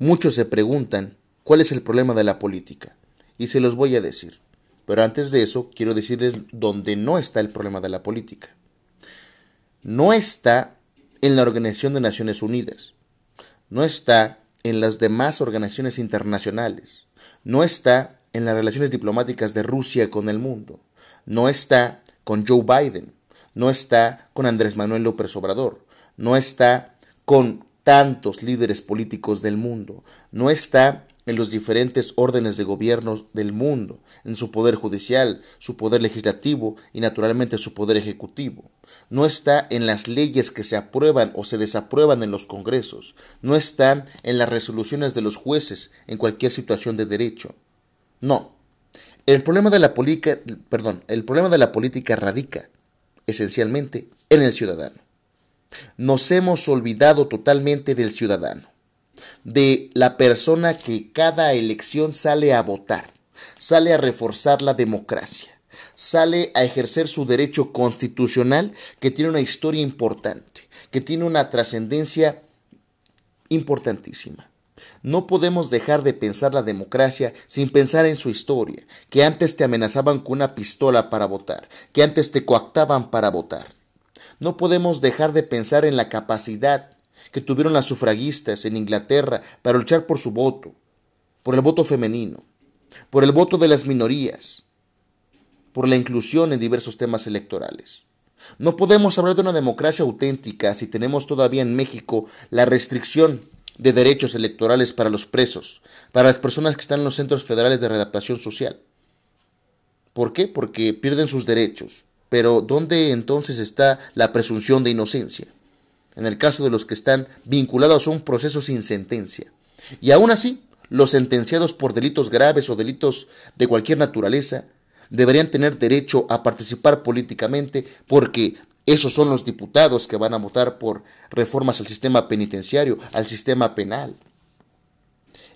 Muchos se preguntan cuál es el problema de la política, y se los voy a decir. Pero antes de eso, quiero decirles dónde no está el problema de la política. No está en la Organización de Naciones Unidas, no está en las demás organizaciones internacionales, no está en las relaciones diplomáticas de Rusia con el mundo, no está con Joe Biden, no está con Andrés Manuel López Obrador, no está con tantos líderes políticos del mundo, no está en los diferentes órdenes de gobierno del mundo, en su poder judicial, su poder legislativo y naturalmente su poder ejecutivo. No está en las leyes que se aprueban o se desaprueban en los congresos. No está en las resoluciones de los jueces en cualquier situación de derecho. No. El problema de la política, perdón, el problema de la política radica esencialmente en el ciudadano. Nos hemos olvidado totalmente del ciudadano, de la persona que cada elección sale a votar, sale a reforzar la democracia, sale a ejercer su derecho constitucional que tiene una historia importante, que tiene una trascendencia importantísima. No podemos dejar de pensar la democracia sin pensar en su historia, que antes te amenazaban con una pistola para votar, que antes te coactaban para votar. No podemos dejar de pensar en la capacidad que tuvieron las sufragistas en Inglaterra para luchar por su voto, por el voto femenino, por el voto de las minorías, por la inclusión en diversos temas electorales. No podemos hablar de una democracia auténtica si tenemos todavía en México la restricción de derechos electorales para los presos, para las personas que están en los centros federales de readaptación social. ¿Por qué? Porque pierden sus derechos, pero ¿dónde entonces está la presunción de inocencia? En el caso de los que están vinculados a un proceso sin sentencia. Y aún así, los sentenciados por delitos graves o delitos de cualquier naturaleza deberían tener derecho a participar políticamente porque esos son los diputados que van a votar por reformas al sistema penitenciario, al sistema penal.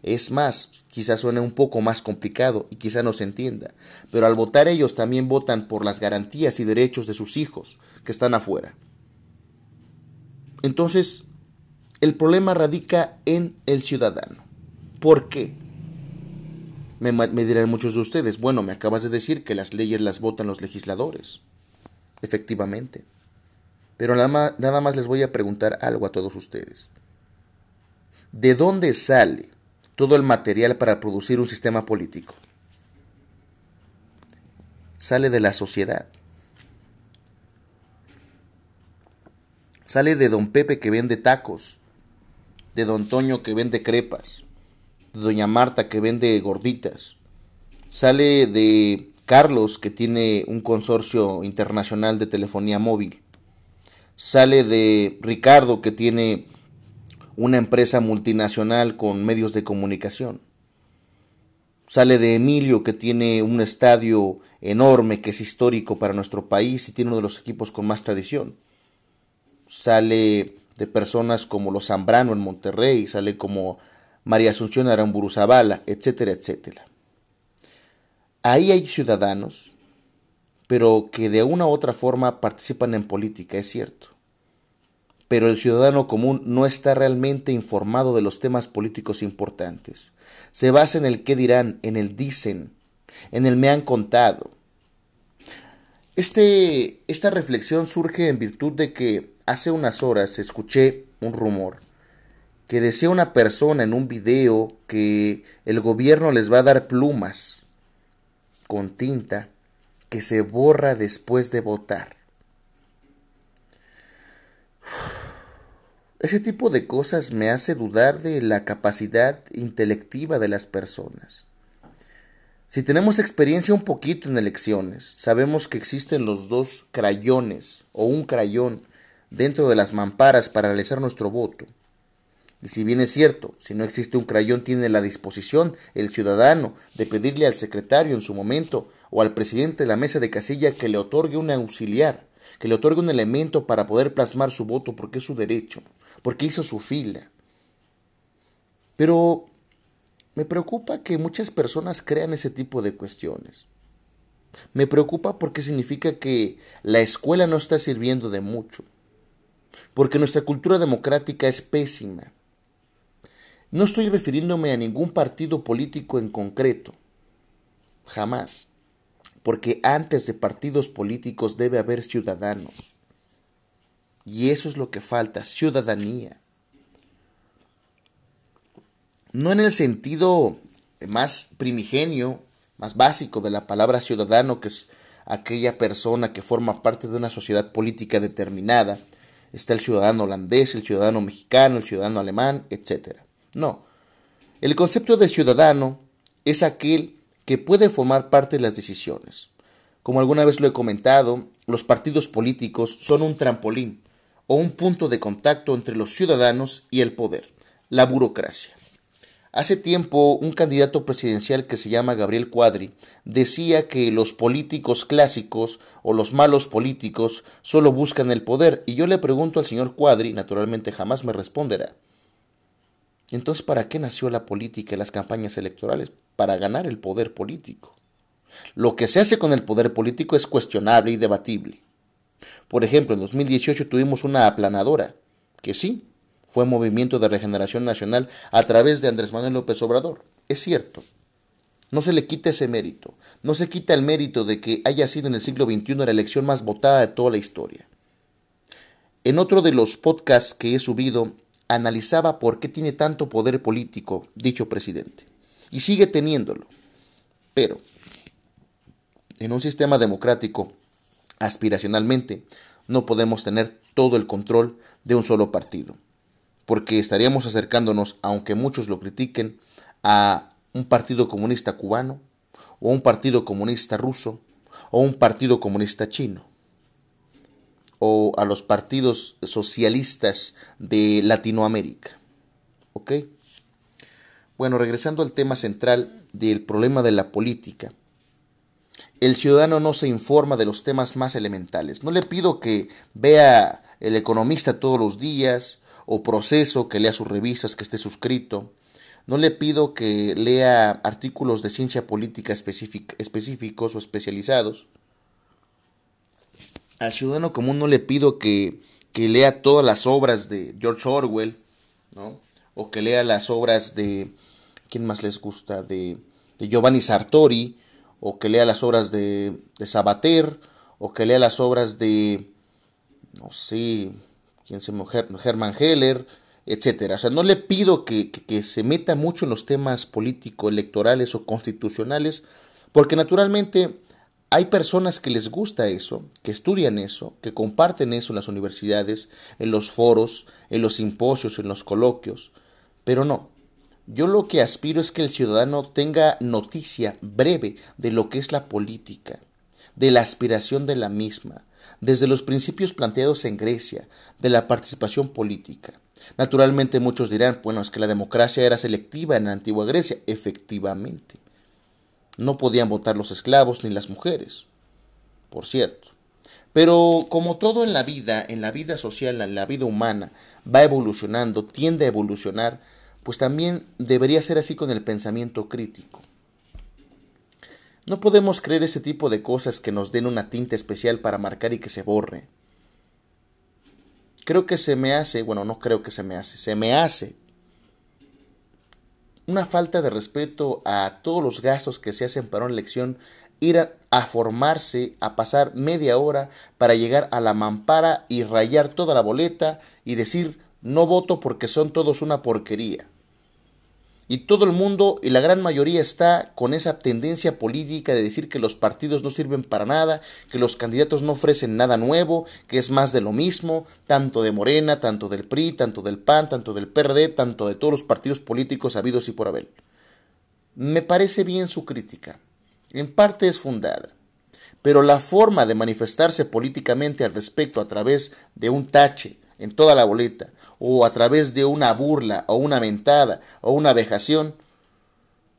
Es más, quizás suene un poco más complicado y quizá no se entienda, pero al votar ellos también votan por las garantías y derechos de sus hijos que están afuera. Entonces, el problema radica en el ciudadano. ¿Por qué? Me, dirán muchos de ustedes, bueno, me acabas de decir que las leyes las votan los legisladores. Efectivamente. Pero nada más les voy a preguntar algo a todos ustedes. ¿De dónde sale todo el material para producir un sistema político. Sale de la sociedad. Sale de don Pepe que vende tacos, de don Toño que vende crepas, de doña Marta que vende gorditas. Sale de Carlos que tiene un consorcio internacional de telefonía móvil. Sale de Ricardo que tiene una empresa multinacional con medios de comunicación. Sale de Emilio, que tiene un estadio enorme, que es histórico para nuestro país y tiene uno de los equipos con más tradición. Sale de personas como los Zambrano en Monterrey, sale como María Asunción Aramburu Zavala, etcétera, etcétera. Ahí hay ciudadanos, pero que de una u otra forma participan en política, es cierto pero el ciudadano común no está realmente informado de los temas políticos importantes. Se basa en el qué dirán, en el dicen, en el me han contado. Este, esta reflexión surge en virtud de que hace unas horas escuché un rumor que decía una persona en un video que el gobierno les va a dar plumas con tinta que se borra después de votar. Ese tipo de cosas me hace dudar de la capacidad intelectiva de las personas. Si tenemos experiencia un poquito en elecciones, sabemos que existen los dos crayones o un crayón dentro de las mamparas para realizar nuestro voto. Y si bien es cierto, si no existe un crayón tiene la disposición el ciudadano de pedirle al secretario en su momento o al presidente de la mesa de casilla que le otorgue un auxiliar, que le otorgue un elemento para poder plasmar su voto porque es su derecho porque hizo su fila. Pero me preocupa que muchas personas crean ese tipo de cuestiones. Me preocupa porque significa que la escuela no está sirviendo de mucho, porque nuestra cultura democrática es pésima. No estoy refiriéndome a ningún partido político en concreto, jamás, porque antes de partidos políticos debe haber ciudadanos. Y eso es lo que falta, ciudadanía. No en el sentido más primigenio, más básico de la palabra ciudadano, que es aquella persona que forma parte de una sociedad política determinada. Está el ciudadano holandés, el ciudadano mexicano, el ciudadano alemán, etc. No. El concepto de ciudadano es aquel que puede formar parte de las decisiones. Como alguna vez lo he comentado, los partidos políticos son un trampolín o un punto de contacto entre los ciudadanos y el poder, la burocracia. Hace tiempo un candidato presidencial que se llama Gabriel Cuadri decía que los políticos clásicos o los malos políticos solo buscan el poder y yo le pregunto al señor Cuadri, naturalmente jamás me responderá. Entonces, ¿para qué nació la política y las campañas electorales? Para ganar el poder político. Lo que se hace con el poder político es cuestionable y debatible. Por ejemplo, en 2018 tuvimos una aplanadora, que sí, fue Movimiento de Regeneración Nacional a través de Andrés Manuel López Obrador. Es cierto. No se le quita ese mérito. No se quita el mérito de que haya sido en el siglo XXI la elección más votada de toda la historia. En otro de los podcasts que he subido, analizaba por qué tiene tanto poder político dicho presidente. Y sigue teniéndolo. Pero, en un sistema democrático, aspiracionalmente, no podemos tener todo el control de un solo partido porque estaríamos acercándonos, aunque muchos lo critiquen, a un partido comunista cubano, o un partido comunista ruso, o un partido comunista chino, o a los partidos socialistas de Latinoamérica. ¿Ok? Bueno, regresando al tema central del problema de la política. El ciudadano no se informa de los temas más elementales. No le pido que vea el economista todos los días, o proceso, que lea sus revistas, que esté suscrito. No le pido que lea artículos de ciencia política específicos o especializados. Al ciudadano común no le pido que, que lea todas las obras de George Orwell, ¿no? o que lea las obras de, ¿quién más les gusta? De, de Giovanni Sartori, o que lea las obras de, de Sabater, o que lea las obras de, no sé, quien se Hermann Heller, etcétera. O sea, no le pido que, que, se meta mucho en los temas político-electorales o constitucionales, porque naturalmente hay personas que les gusta eso, que estudian eso, que comparten eso en las universidades, en los foros, en los simposios, en los coloquios, pero no. Yo lo que aspiro es que el ciudadano tenga noticia breve de lo que es la política, de la aspiración de la misma, desde los principios planteados en Grecia de la participación política. Naturalmente muchos dirán, bueno, es que la democracia era selectiva en la antigua Grecia. Efectivamente. No podían votar los esclavos ni las mujeres, por cierto. Pero como todo en la vida, en la vida social, en la vida humana, va evolucionando, tiende a evolucionar, pues también debería ser así con el pensamiento crítico. No podemos creer ese tipo de cosas que nos den una tinta especial para marcar y que se borre. Creo que se me hace, bueno, no creo que se me hace, se me hace una falta de respeto a todos los gastos que se hacen para una elección, ir a, formarse, a pasar media hora para llegar a la mampara y rayar toda la boleta y decir no voto porque son todos una porquería. Y todo el mundo y la gran mayoría está con esa tendencia política de decir que los partidos no sirven para nada, que los candidatos no ofrecen nada nuevo, que es más de lo mismo, tanto de Morena, tanto del PRI, tanto del PAN, tanto del PRD, tanto de todos los partidos políticos habidos y por haber. Me parece bien su crítica. En parte es fundada. Pero la forma de manifestarse políticamente al respecto a través de un tache en toda la boleta, o a través de una burla o una mentada o una vejación,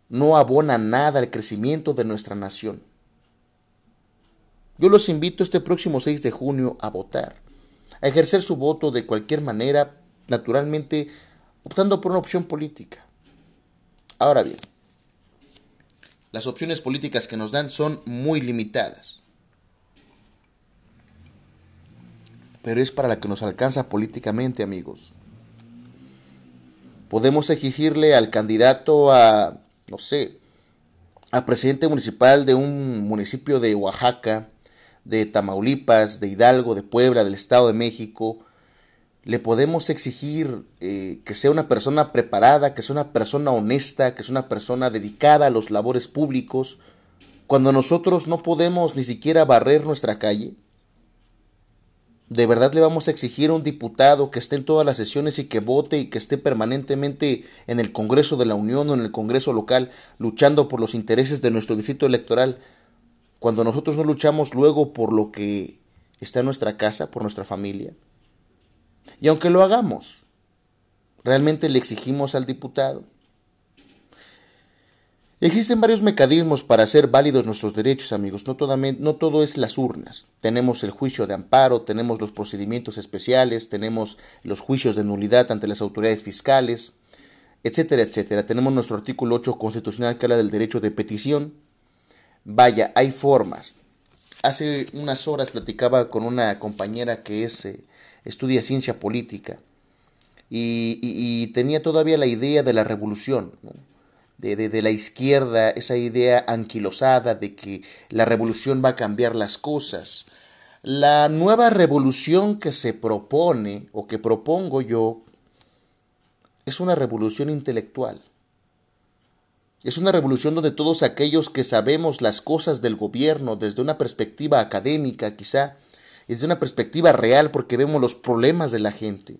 no abona nada al crecimiento de nuestra nación. Yo los invito este próximo 6 de junio a votar, a ejercer su voto de cualquier manera, naturalmente optando por una opción política. Ahora bien, las opciones políticas que nos dan son muy limitadas. pero es para la que nos alcanza políticamente, amigos. Podemos exigirle al candidato a, no sé, a presidente municipal de un municipio de Oaxaca, de Tamaulipas, de Hidalgo, de Puebla, del Estado de México, le podemos exigir eh, que sea una persona preparada, que sea una persona honesta, que sea una persona dedicada a los labores públicos, cuando nosotros no podemos ni siquiera barrer nuestra calle? ¿De verdad le vamos a exigir a un diputado que esté en todas las sesiones y que vote y que esté permanentemente en el Congreso de la Unión o en el Congreso local luchando por los intereses de nuestro distrito electoral cuando nosotros no luchamos luego por lo que está en nuestra casa, por nuestra familia? Y aunque lo hagamos, ¿realmente le exigimos al diputado? Existen varios mecanismos para hacer válidos nuestros derechos, amigos. No, todo es las urnas. Tenemos el juicio de amparo, tenemos los procedimientos especiales, tenemos los juicios de nulidad ante las autoridades fiscales, etcétera, etcétera. Tenemos nuestro artículo 8 constitucional que habla del derecho de petición. Vaya, hay formas. Hace unas horas platicaba con una compañera que es, eh, estudia ciencia política y, tenía todavía la idea de la revolución. De, la izquierda, esa idea anquilosada de que la revolución va a cambiar las cosas. La nueva revolución que se propone o que propongo yo es una revolución intelectual. Es una revolución donde todos aquellos que sabemos las cosas del gobierno desde una perspectiva académica quizá, desde una perspectiva real porque vemos los problemas de la gente,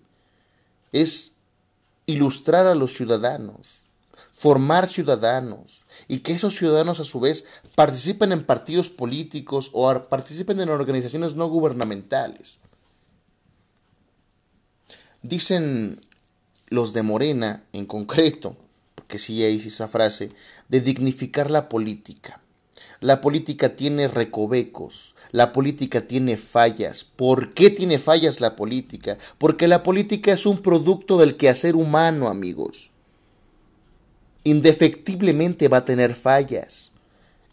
es ilustrar a los ciudadanos, formar ciudadanos y que esos ciudadanos a su vez participen en partidos políticos o participen en organizaciones no gubernamentales. Dicen los de Morena en concreto, porque sí hay esa frase, de dignificar la política. La política tiene recovecos, la política tiene fallas. ¿Por qué tiene fallas la política? Porque la política es un producto del quehacer humano, amigos indefectiblemente va a tener fallas.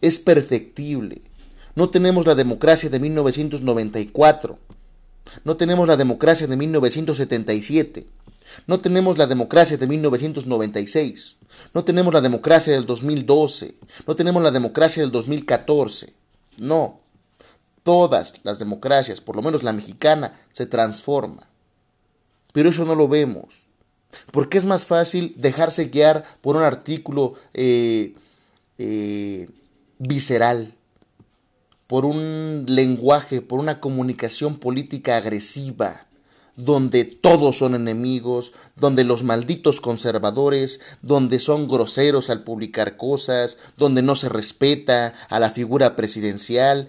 Es perfectible. No tenemos la democracia de 1994. No tenemos la democracia de 1977. No tenemos la democracia de 1996. No tenemos la democracia del 2012. No tenemos la democracia del 2014. No. Todas las democracias, por lo menos la mexicana, se transforma. Pero eso no lo vemos. Porque es más fácil dejarse guiar por un artículo eh, eh, visceral, por un lenguaje, por una comunicación política agresiva, donde todos son enemigos, donde los malditos conservadores, donde son groseros al publicar cosas, donde no se respeta a la figura presidencial,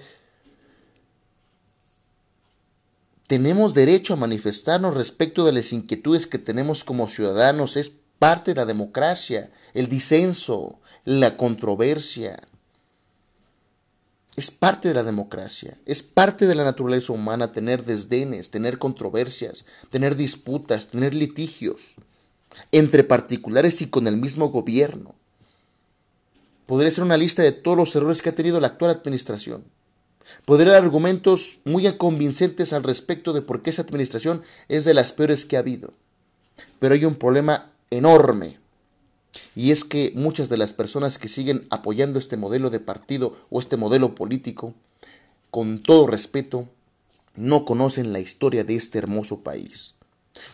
tenemos derecho a manifestarnos respecto de las inquietudes que tenemos como ciudadanos. Es parte de la democracia, el disenso, la controversia. Es parte de la democracia, es parte de la naturaleza humana tener desdenes, tener controversias, tener disputas, tener litigios entre particulares y con el mismo gobierno. Podría ser una lista de todos los errores que ha tenido la actual administración. Podría dar argumentos muy convincentes al respecto de por qué esa administración es de las peores que ha habido. Pero hay un problema enorme. Y es que muchas de las personas que siguen apoyando este modelo de partido o este modelo político, con todo respeto, no conocen la historia de este hermoso país.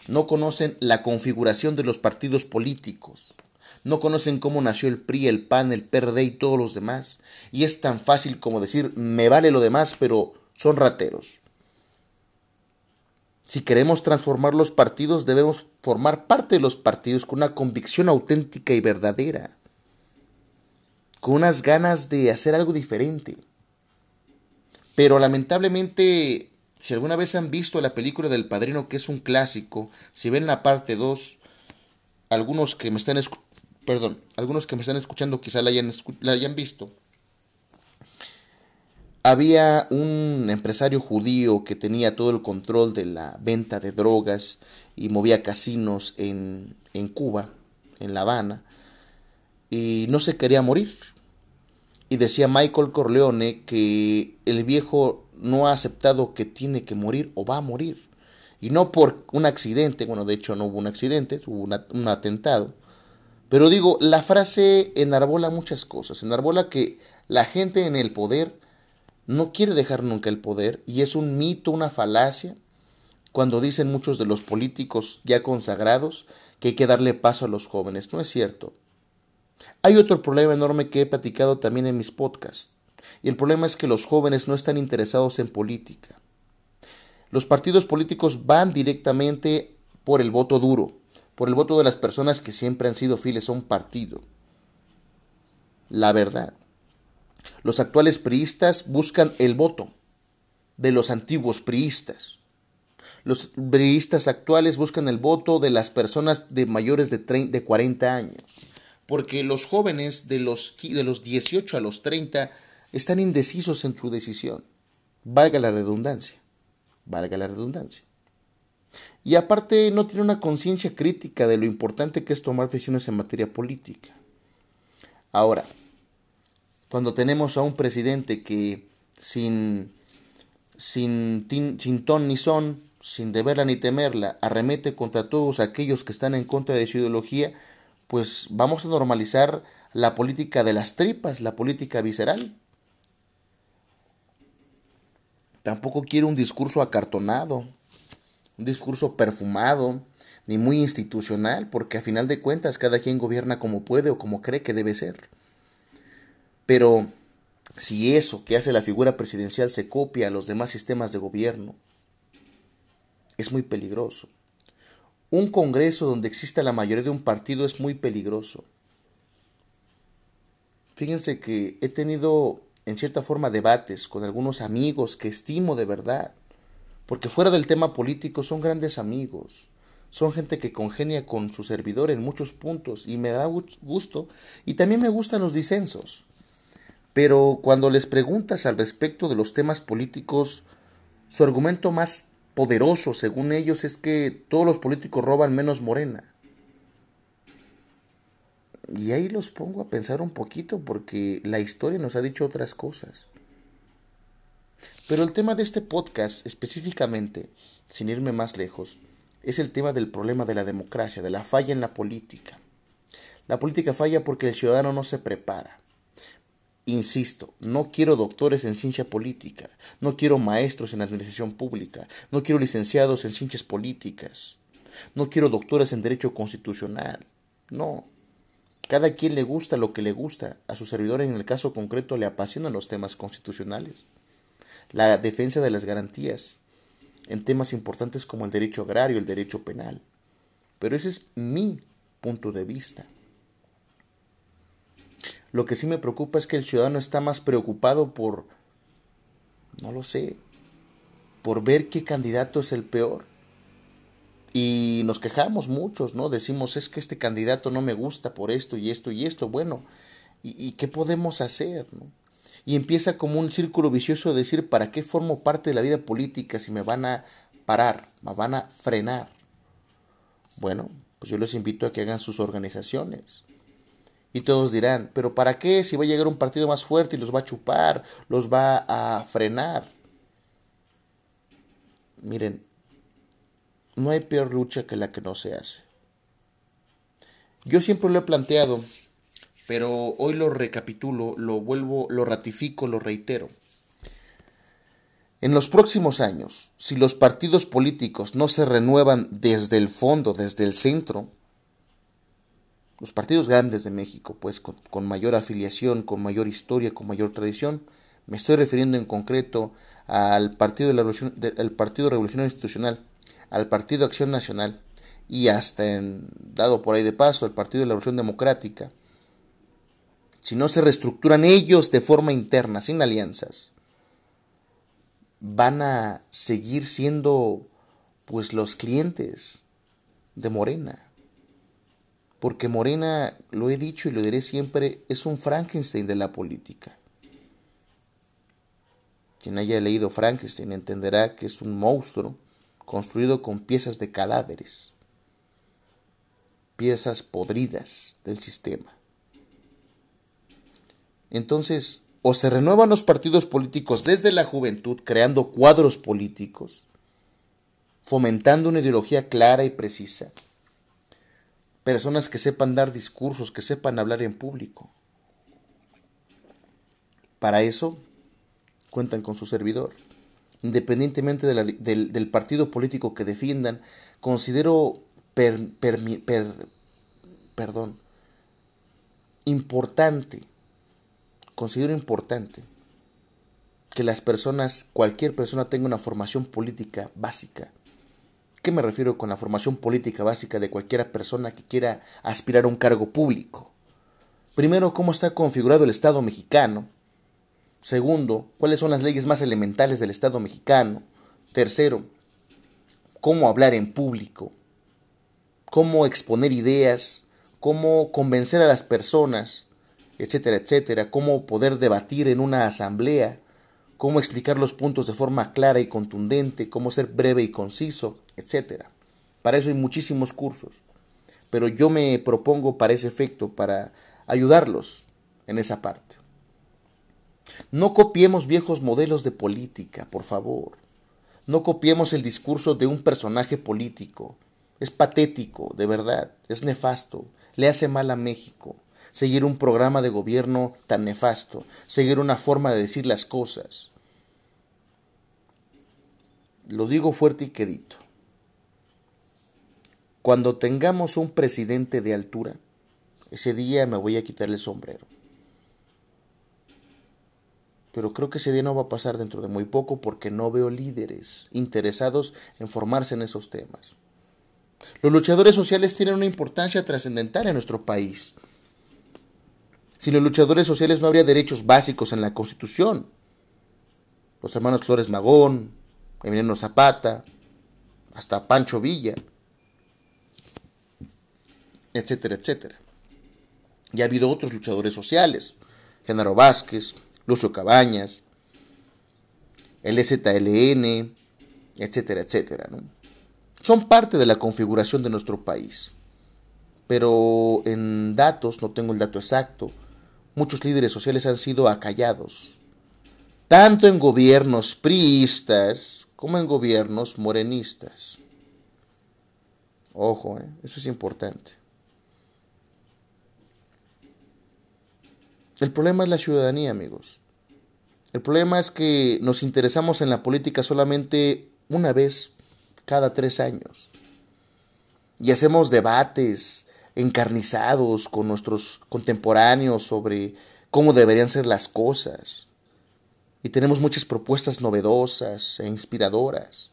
No conocen la configuración de los partidos políticos no conocen cómo nació el PRI, el PAN, el PRD y todos los demás, y es tan fácil como decir, me vale lo demás, pero son rateros. Si queremos transformar los partidos, debemos formar parte de los partidos con una convicción auténtica y verdadera, con unas ganas de hacer algo diferente. Pero lamentablemente, si alguna vez han visto la película del Padrino, que es un clásico, si ven la parte 2, algunos que me están escuchando, perdón, algunos que me están escuchando quizá la hayan, la hayan visto. Había un empresario judío que tenía todo el control de la venta de drogas y movía casinos en, en Cuba, en La Habana, y no se quería morir. Y decía Michael Corleone que el viejo no ha aceptado que tiene que morir o va a morir. Y no por un accidente, bueno, de hecho no hubo un accidente, hubo un atentado. Pero digo, la frase enarbola muchas cosas. Enarbola que la gente en el poder no quiere dejar nunca el poder y es un mito, una falacia, cuando dicen muchos de los políticos ya consagrados que hay que darle paso a los jóvenes. No es cierto. Hay otro problema enorme que he platicado también en mis podcasts. Y el problema es que los jóvenes no están interesados en política. Los partidos políticos van directamente por el voto duro, por el voto de las personas que siempre han sido fieles a un partido. La verdad. Los actuales priistas buscan el voto de los antiguos priistas. Los priistas actuales buscan el voto de las personas de mayores de, de 40 años. Porque los jóvenes de los, de los 18 a los 30 están indecisos en su decisión. Valga la redundancia. Valga la redundancia. Y aparte no tiene una conciencia crítica de lo importante que es tomar decisiones en materia política. Ahora, cuando tenemos a un presidente que sin, sin, sin ton ni son, sin deberla ni temerla, arremete contra todos aquellos que están en contra de su ideología, pues vamos a normalizar la política de las tripas, la política visceral. Tampoco quiero un discurso acartonado, discurso perfumado, ni muy institucional, porque a final de cuentas cada quien gobierna como puede o como cree que debe ser. Pero si eso que hace la figura presidencial se copia a los demás sistemas de gobierno, es muy peligroso. Un Congreso donde exista la mayoría de un partido es muy peligroso. Fíjense que he tenido en cierta forma debates con algunos amigos que estimo de verdad, porque fuera del tema político son grandes amigos, son gente que congenia con su servidor en muchos puntos y me da gusto y también me gustan los disensos. Pero cuando les preguntas al respecto de los temas políticos, su argumento más poderoso, según ellos, es que todos los políticos roban menos Morena. Y ahí los pongo a pensar un poquito porque la historia nos ha dicho otras cosas. Pero el tema de este podcast específicamente, sin irme más lejos, es el tema del problema de la democracia, de la falla en la política. La política falla porque el ciudadano no se prepara. Insisto, no quiero doctores en ciencia política, no quiero maestros en administración pública, no quiero licenciados en ciencias políticas, no quiero doctores en derecho constitucional. No. Cada quien le gusta lo que le gusta. A su servidor en el caso concreto le apasionan los temas constitucionales. La defensa de las garantías en temas importantes como el derecho agrario, el derecho penal. Pero ese es mi punto de vista. Lo que sí me preocupa es que el ciudadano está más preocupado por, no lo sé, por ver qué candidato es el peor. Y nos quejamos muchos, ¿no? Decimos, es que este candidato no me gusta por esto y esto y esto. Bueno, ¿y, qué podemos hacer? ¿no? Y empieza como un círculo vicioso de decir, ¿para qué formo parte de la vida política si me van a parar, me van a frenar? Bueno, pues yo les invito a que hagan sus organizaciones, y todos dirán, pero ¿para qué si va a llegar un partido más fuerte y los va a chupar, los va a frenar? Miren, no hay peor lucha que la que no se hace. Yo siempre lo he planteado, pero hoy lo recapitulo, lo vuelvo, lo ratifico, lo reitero. En los próximos años, si los partidos políticos no se renuevan desde el fondo, desde el centro, los partidos grandes de México, pues con, mayor afiliación, con mayor historia, con mayor tradición. Me estoy refiriendo en concreto al Partido, de la Revolución, Partido Revolucionario Institucional, al Partido Acción Nacional y hasta, en, dado por ahí de paso, al Partido de la Revolución Democrática. Si no se reestructuran ellos de forma interna, sin alianzas, van a seguir siendo pues los clientes de Morena porque Morena, lo he dicho y lo diré siempre, es un Frankenstein de la política. Quien haya leído Frankenstein entenderá que es un monstruo construido con piezas de cadáveres, piezas podridas del sistema. Entonces, o se renuevan los partidos políticos desde la juventud creando cuadros políticos, fomentando una ideología clara y precisa. Personas que sepan dar discursos, que sepan hablar en público. Para eso cuentan con su servidor. Independientemente del, partido político que defiendan, considero importante, considero importante que las personas, cualquier persona tenga una formación política básica. ¿Qué me refiero con la formación política básica de cualquier persona que quiera aspirar a un cargo público? Primero, cómo está configurado el Estado mexicano. Segundo, cuáles son las leyes más elementales del Estado mexicano. Tercero, cómo hablar en público, cómo exponer ideas, cómo convencer a las personas, etcétera, etcétera, cómo poder debatir en una asamblea, cómo explicar los puntos de forma clara y contundente, cómo ser breve y conciso, etcétera. Para eso hay muchísimos cursos, pero yo me propongo para ese efecto, para ayudarlos en esa parte. No copiemos viejos modelos de política, por favor. No copiemos el discurso de un personaje político. Es patético, de verdad, es nefasto, le hace mal a México. Seguir un programa de gobierno tan nefasto, seguir una forma de decir las cosas. Lo digo fuerte y quedito. Cuando tengamos un presidente de altura, ese día me voy a quitar el sombrero pero creo que ese día no va a pasar dentro de muy poco porque no veo líderes interesados en formarse en esos temas. Los luchadores sociales tienen una importancia trascendental en nuestro país. Sin los luchadores sociales no habría derechos básicos en la Constitución. Los hermanos Flores Magón, Emiliano Zapata, hasta Pancho Villa, etcétera, etcétera. Y ha habido otros luchadores sociales, Genaro Vázquez, Lucio Cabañas, el ZLN, etcétera, etcétera. Son parte de la configuración de nuestro país. Pero en datos, no tengo el dato exacto, muchos líderes sociales han sido acallados, tanto en gobiernos priistas como en gobiernos morenistas. Ojo, ¿eh? eso es importante. El problema es la ciudadanía, amigos. El problema es que nos interesamos en la política solamente una vez cada tres años. Y hacemos debates encarnizados con nuestros contemporáneos sobre cómo deberían ser las cosas. Y tenemos muchas propuestas novedosas e inspiradoras.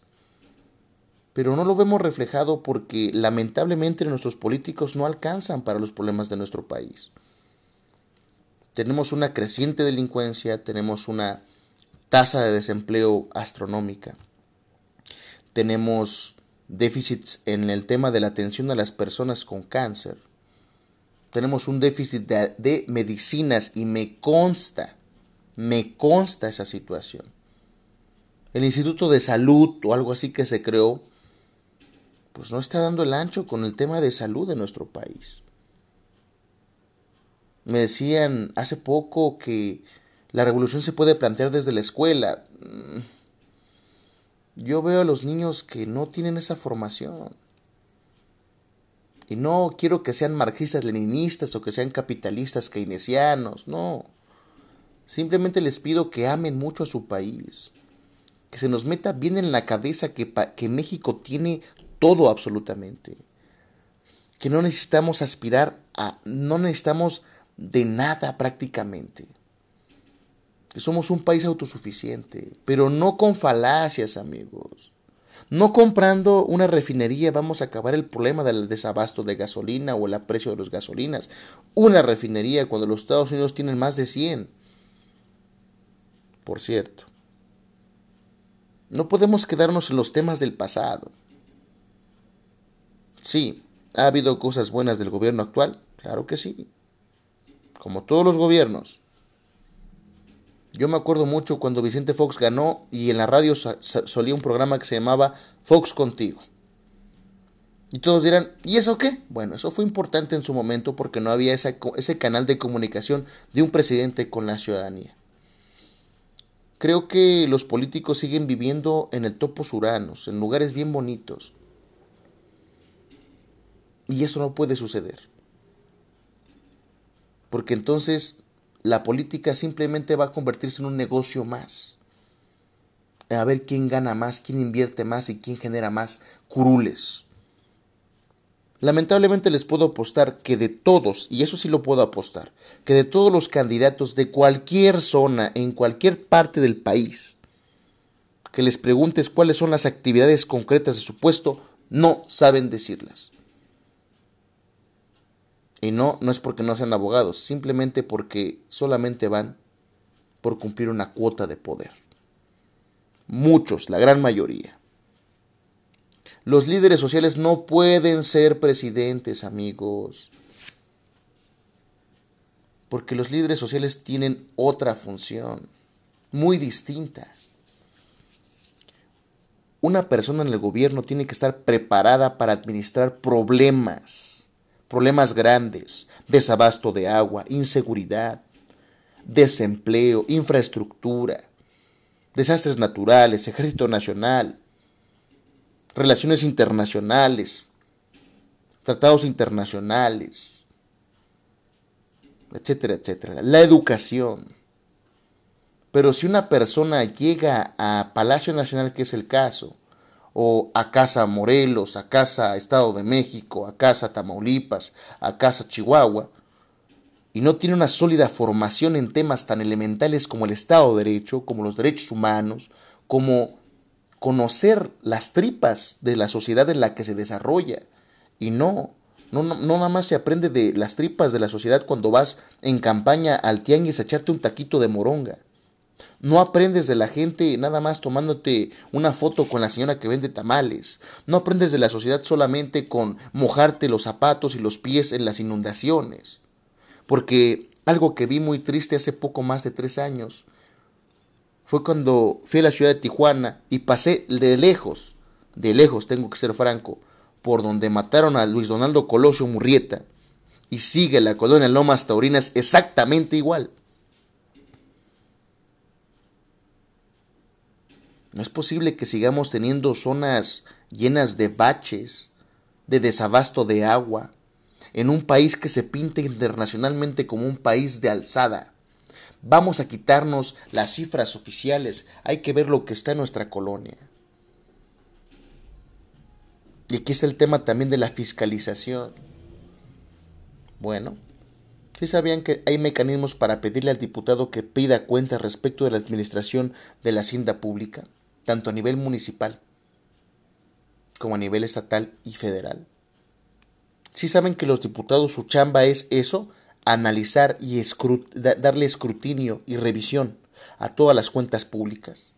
Pero no lo vemos reflejado porque lamentablemente nuestros políticos no alcanzan para los problemas de nuestro país tenemos una creciente delincuencia, tenemos una tasa de desempleo astronómica, tenemos déficits en el tema de la atención a las personas con cáncer, tenemos un déficit de, medicinas y me consta, me consta esa situación. El Instituto de Salud o algo así que se creó, pues no está dando el ancho con el tema de salud de nuestro país. Me decían hace poco que la revolución se puede plantear desde la escuela. Yo veo a los niños que no tienen esa formación. Y no quiero que sean marxistas leninistas o que sean capitalistas keynesianos, no. Simplemente les pido que amen mucho a su país. Que se nos meta bien en la cabeza que, que México tiene todo absolutamente. Que no necesitamos aspirar a... No necesitamos de nada prácticamente. Que somos un país autosuficiente, pero no con falacias, amigos. No comprando una refinería vamos a acabar el problema del desabasto de gasolina o el aprecio de las gasolinas. Una refinería cuando los Estados Unidos tienen más de 100. Por cierto, no podemos quedarnos en los temas del pasado. Sí, ¿ha habido cosas buenas del gobierno actual? Claro que sí como todos los gobiernos. Yo me acuerdo mucho cuando Vicente Fox ganó y en la radio solía un programa que se llamaba Fox Contigo. Y todos dirán, ¿y eso qué? Bueno, eso fue importante en su momento porque no había ese canal de comunicación de un presidente con la ciudadanía. Creo que los políticos siguen viviendo en el topos uranos, en lugares bien bonitos. Y eso no puede suceder. Porque entonces la política simplemente va a convertirse en un negocio más. A ver quién gana más, quién invierte más y quién genera más curules. Lamentablemente les puedo apostar que de todos, y eso sí lo puedo apostar, que de todos los candidatos de cualquier zona, en cualquier parte del país, que les preguntes cuáles son las actividades concretas de su puesto, no saben decirlas. Y no, no es porque no sean abogados, simplemente porque solamente van por cumplir una cuota de poder. Muchos, la gran mayoría. Los líderes sociales no pueden ser presidentes, amigos. Porque los líderes sociales tienen otra función, muy distinta. Una persona en el gobierno tiene que estar preparada para administrar problemas, problemas grandes, desabasto de agua, inseguridad, desempleo, infraestructura, desastres naturales, ejército nacional, relaciones internacionales, tratados internacionales, etcétera, etcétera. La educación. Pero si una persona llega a Palacio Nacional, que es el caso, o a Casa Morelos, a Casa Estado de México, a Casa Tamaulipas, a Casa Chihuahua, y no tiene una sólida formación en temas tan elementales como el Estado de Derecho, como los derechos humanos, como conocer las tripas de la sociedad en la que se desarrolla. Y no, no, no, nada más se aprende de las tripas de la sociedad cuando vas en campaña al tianguis a echarte un taquito de moronga. No aprendes de la gente nada más tomándote una foto con la señora que vende tamales. No aprendes de la sociedad solamente con mojarte los zapatos y los pies en las inundaciones. Porque algo que vi muy triste hace poco más de tres años fue cuando fui a la ciudad de Tijuana y pasé de lejos, de lejos tengo que ser franco, por donde mataron a Luis Donaldo Colosio Murrieta y sigue la colonia Lomas Taurinas exactamente igual. No es posible que sigamos teniendo zonas llenas de baches, de desabasto de agua, en un país que se pinta internacionalmente como un país de alzada. Vamos a quitarnos las cifras oficiales, hay que ver lo que está en nuestra colonia. Y aquí está el tema también de la fiscalización. Bueno, ¿sí sabían que hay mecanismos para pedirle al diputado que pida cuenta respecto de la administración de la hacienda pública, tanto a nivel municipal como a nivel estatal y federal? ¿Sí saben que los diputados su chamba es eso? analizar y darle escrutinio y revisión a todas las cuentas públicas,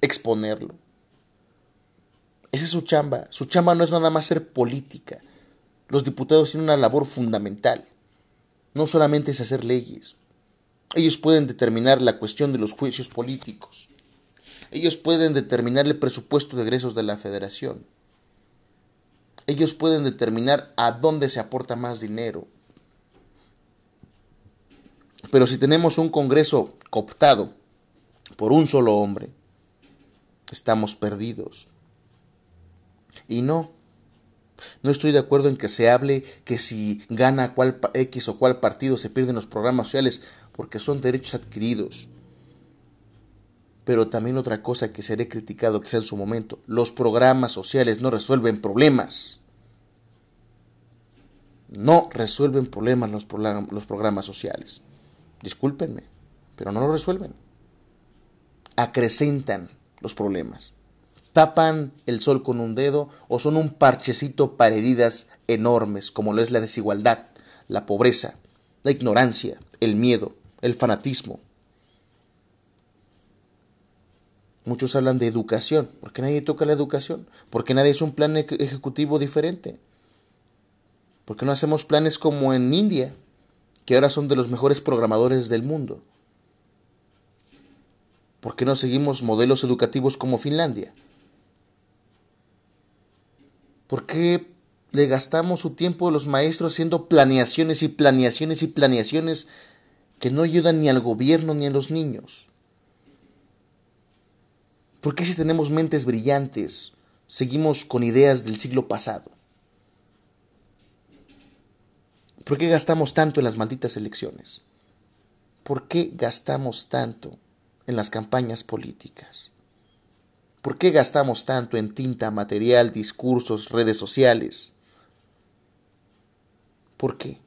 exponerlo. Esa es su chamba. Su chamba no es nada más ser política. Los diputados tienen una labor fundamental. No solamente es hacer leyes. Ellos pueden determinar la cuestión de los juicios políticos. Ellos pueden determinar el presupuesto de egresos de la federación. Ellos pueden determinar a dónde se aporta más dinero. Pero si tenemos un Congreso cooptado por un solo hombre, estamos perdidos. Y no, no estoy de acuerdo en que se hable que si gana cual X o cual partido se pierden los programas sociales, porque son derechos adquiridos. Pero también otra cosa que seré criticado sea en su momento, los programas sociales no resuelven problemas. No resuelven problemas los, los programas sociales. Discúlpenme, pero no lo resuelven. Acrecentan los problemas. Tapan el sol con un dedo o son un parchecito para heridas enormes como lo es la desigualdad, la pobreza, la ignorancia, el miedo, el fanatismo. Muchos hablan de educación. ¿Por qué nadie toca la educación? ¿Por qué nadie es un plan ejecutivo diferente? ¿Por qué no hacemos planes como en India, que ahora son de los mejores programadores del mundo? ¿Por qué no seguimos modelos educativos como Finlandia? ¿Por qué le gastamos su tiempo a los maestros haciendo planeaciones y planeaciones y planeaciones que no ayudan ni al gobierno ni a los niños? ¿Por qué si tenemos mentes brillantes seguimos con ideas del siglo pasado? ¿Por qué gastamos tanto en las malditas elecciones? ¿Por qué gastamos tanto en las campañas políticas? ¿Por qué gastamos tanto en tinta, material, discursos, redes sociales? ¿Por qué?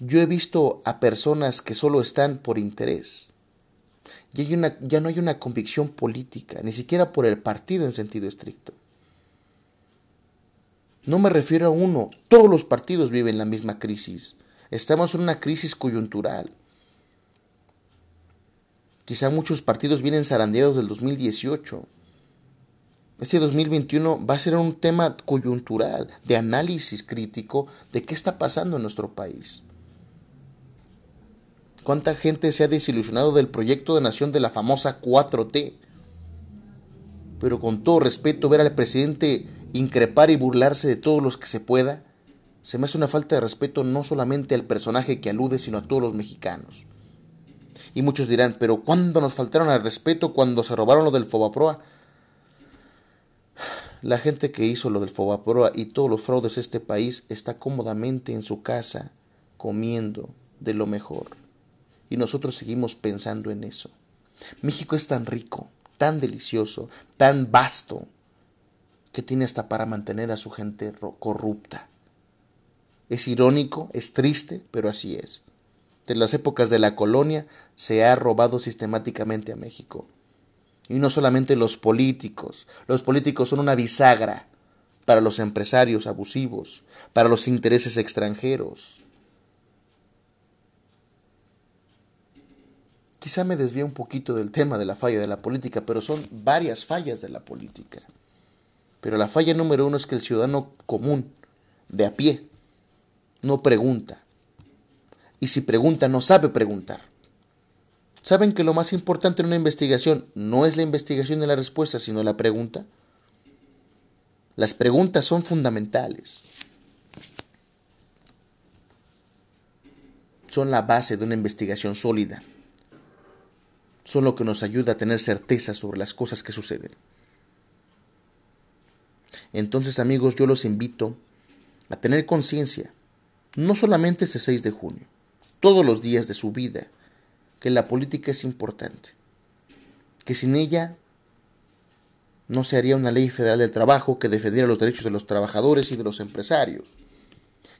Yo he visto a personas que solo están por interés. Ya, ya no hay una convicción política, ni siquiera por el partido en sentido estricto. No me refiero a uno, todos los partidos viven la misma crisis. Estamos en una crisis coyuntural. Quizá muchos partidos vienen zarandeados del 2018. Este 2021 va a ser un tema coyuntural, de análisis crítico de qué está pasando en nuestro país. ¿Cuánta gente se ha desilusionado del proyecto de nación de la famosa 4T? Pero con todo respeto, ver al presidente increpar y burlarse de todos los que se pueda, se me hace una falta de respeto no solamente al personaje que alude, sino a todos los mexicanos. Y muchos dirán, pero ¿cuándo nos faltaron al respeto cuando se robaron lo del Fobaproa? La gente que hizo lo del Fobaproa y todos los fraudes de este país está cómodamente en su casa comiendo de lo mejor. Y nosotros seguimos pensando en eso. México es tan rico, tan delicioso, tan vasto, que tiene hasta para mantener a su gente corrupta. Es irónico, es triste, pero así es. De las épocas de la colonia se ha robado sistemáticamente a México. Y no solamente los políticos. Los políticos son una bisagra para los empresarios abusivos, para los intereses extranjeros. Quizá me desvíe un poquito del tema de la falla de la política, pero son varias fallas de la política. Pero la falla número uno es que el ciudadano común, de a pie, no pregunta. Y si pregunta, no sabe preguntar. ¿Saben que lo más importante en una investigación no es la investigación de la respuesta, sino la pregunta? Las preguntas son fundamentales. Son la base de una investigación sólida. Son lo que nos ayuda a tener certeza sobre las cosas que suceden. Entonces amigos, yo los invito a tener conciencia, no solamente ese 6 de junio, todos los días de su vida, que la política es importante, que sin ella no se haría una ley federal del trabajo que defendiera los derechos de los trabajadores y de los empresarios,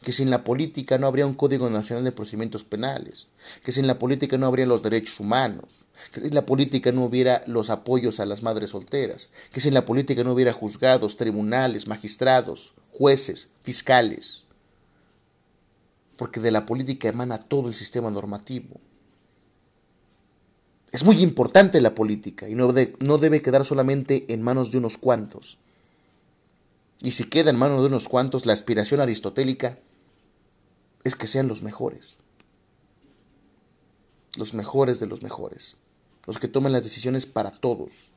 que sin la política no habría un Código Nacional de Procedimientos Penales, que sin la política no habría los derechos humanos, que sin la política no hubiera los apoyos a las madres solteras, que sin la política no hubiera juzgados, tribunales, magistrados, jueces, fiscales, porque de la política emana todo el sistema normativo. Es muy importante la política y no, no debe quedar solamente en manos de unos cuantos. Y si queda en manos de unos cuantos, la aspiración aristotélica es que sean los mejores. Los mejores de los mejores. Los que tomen las decisiones para todos.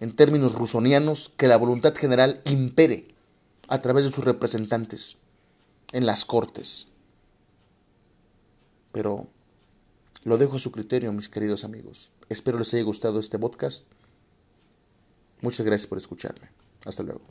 En términos rusonianos, que la voluntad general impere a través de sus representantes en las cortes. Pero lo dejo a su criterio, mis queridos amigos. Espero les haya gustado este podcast. Muchas gracias por escucharme. Hasta luego.